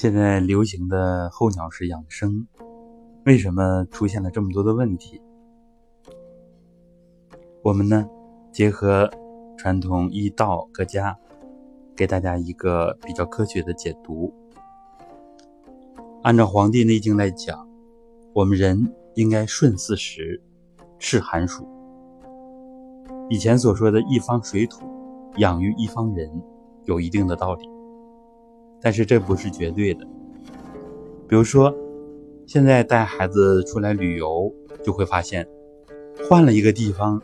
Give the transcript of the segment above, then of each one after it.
现在流行的候鸟式养生，为什么出现了这么多的问题？我们呢，结合传统医道各家，给大家一个比较科学的解读。按照《黄帝内经》来讲，我们人应该顺四时，适寒暑。以前所说的一方水土养育一方人，有一定的道理。但是这不是绝对的。比如说，现在带孩子出来旅游，就会发现换了一个地方，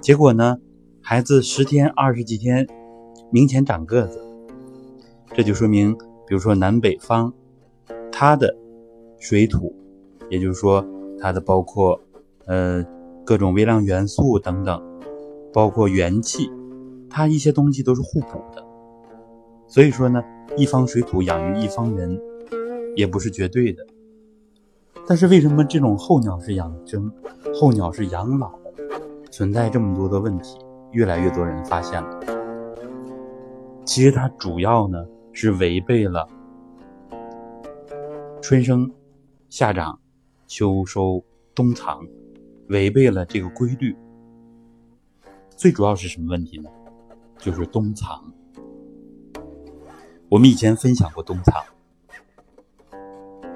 结果呢，孩子十天、二十几天明显长个子，这就说明，比如说南北方，它的水土，也就是说它的包括呃各种微量元素等等，包括元气，它一些东西都是互补的。所以说呢，一方水土养育一方人，也不是绝对的。但是为什么这种候鸟式养生、候鸟式养老存在这么多的问题？越来越多人发现了，其实它主要呢是违背了春生、夏长、秋收、冬藏，违背了这个规律。最主要是什么问题呢？就是冬藏。我们以前分享过冬藏，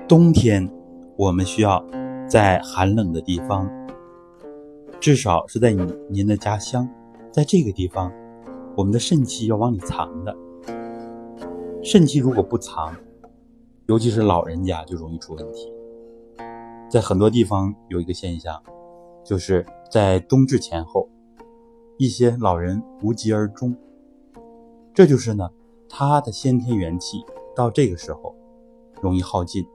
冬天我们需要在寒冷的地方，至少是在您您的家乡，在这个地方，我们的肾气要往里藏的。肾气如果不藏，尤其是老人家就容易出问题。在很多地方有一个现象，就是在冬至前后，一些老人无疾而终，这就是呢。他的先天元气到这个时候容易耗尽，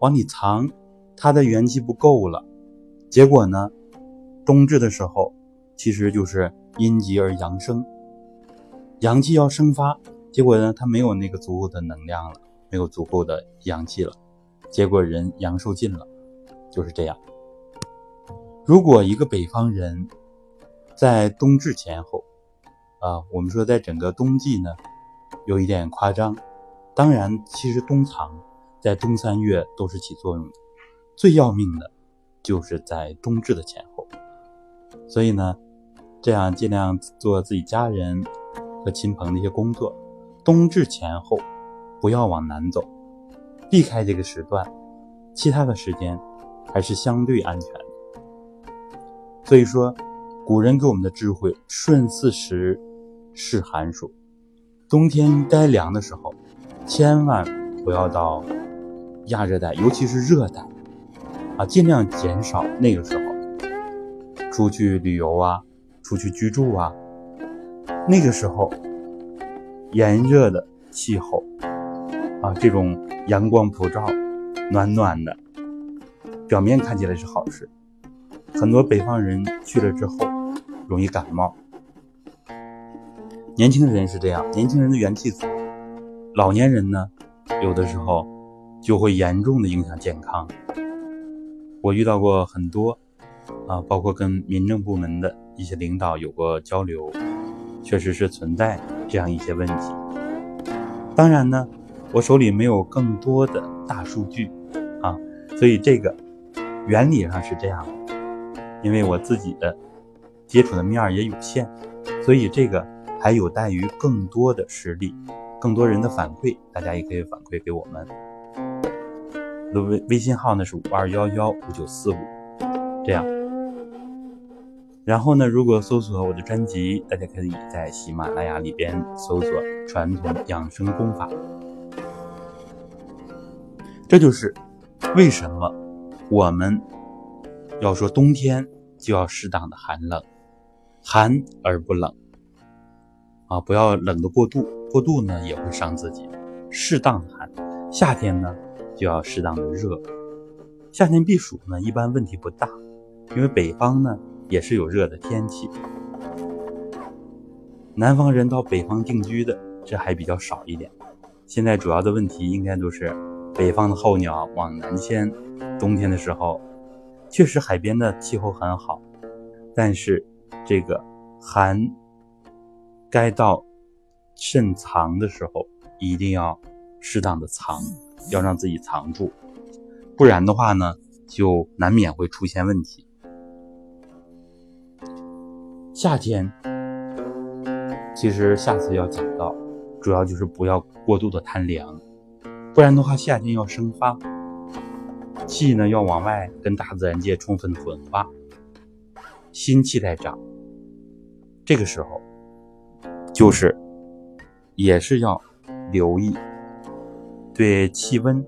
往里藏，他的元气不够了，结果呢，冬至的时候其实就是阴极而阳生，阳气要生发，结果呢，他没有那个足够的能量了，没有足够的阳气了，结果人阳寿尽了，就是这样。如果一个北方人在冬至前后，啊，我们说在整个冬季呢。有一点夸张，当然，其实冬藏在冬三月都是起作用的。最要命的，就是在冬至的前后。所以呢，这样尽量做自己家人和亲朋的一些工作。冬至前后不要往南走，避开这个时段，其他的时间还是相对安全的。所以说，古人给我们的智慧：顺四时，是寒暑。冬天该凉的时候，千万不要到亚热带，尤其是热带啊，尽量减少那个时候出去旅游啊，出去居住啊。那个时候炎热的气候啊，这种阳光普照，暖暖的，表面看起来是好事，很多北方人去了之后容易感冒。年轻人是这样，年轻人的元气足，老年人呢，有的时候就会严重的影响健康。我遇到过很多啊，包括跟民政部门的一些领导有过交流，确实是存在这样一些问题。当然呢，我手里没有更多的大数据啊，所以这个原理上是这样的，因为我自己的接触的面儿也有限，所以这个。还有待于更多的实力，更多人的反馈，大家也可以反馈给我们。微微信号呢是五二幺幺五九四五，这样。然后呢，如果搜索我的专辑，大家可以在喜马拉雅里边搜索“传统养生功法”。这就是为什么我们要说冬天就要适当的寒冷，寒而不冷。啊，不要冷的过度，过度呢也会伤自己。适当的寒，夏天呢就要适当的热。夏天避暑呢一般问题不大，因为北方呢也是有热的天气。南方人到北方定居的这还比较少一点。现在主要的问题应该都是北方的候鸟往南迁，冬天的时候确实海边的气候很好，但是这个寒。该到肾藏的时候，一定要适当的藏，要让自己藏住，不然的话呢，就难免会出现问题。夏天，其实下次要讲到，主要就是不要过度的贪凉，不然的话，夏天要生发，气呢要往外跟大自然界充分的混化，新气在长，这个时候，就是也是要留意对气温、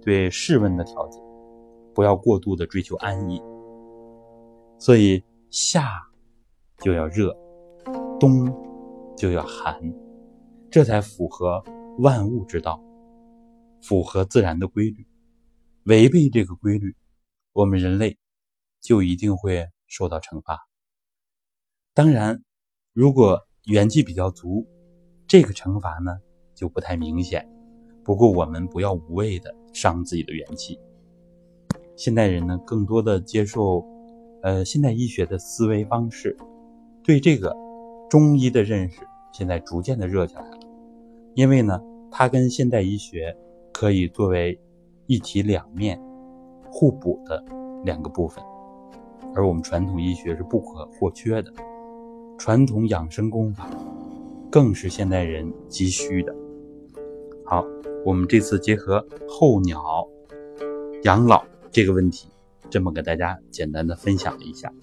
对室温的调节，不要过度的追求安逸，所以夏。就要热，冬就要寒，这才符合万物之道，符合自然的规律。违背这个规律，我们人类就一定会受到惩罚。当然，如果元气比较足，这个惩罚呢就不太明显。不过我们不要无谓的伤自己的元气。现代人呢，更多的接受呃现代医学的思维方式。对这个中医的认识现在逐渐的热起来了，因为呢，它跟现代医学可以作为一体两面互补的两个部分，而我们传统医学是不可或缺的，传统养生功法更是现代人急需的。好，我们这次结合候鸟养老这个问题，这么给大家简单的分享一下。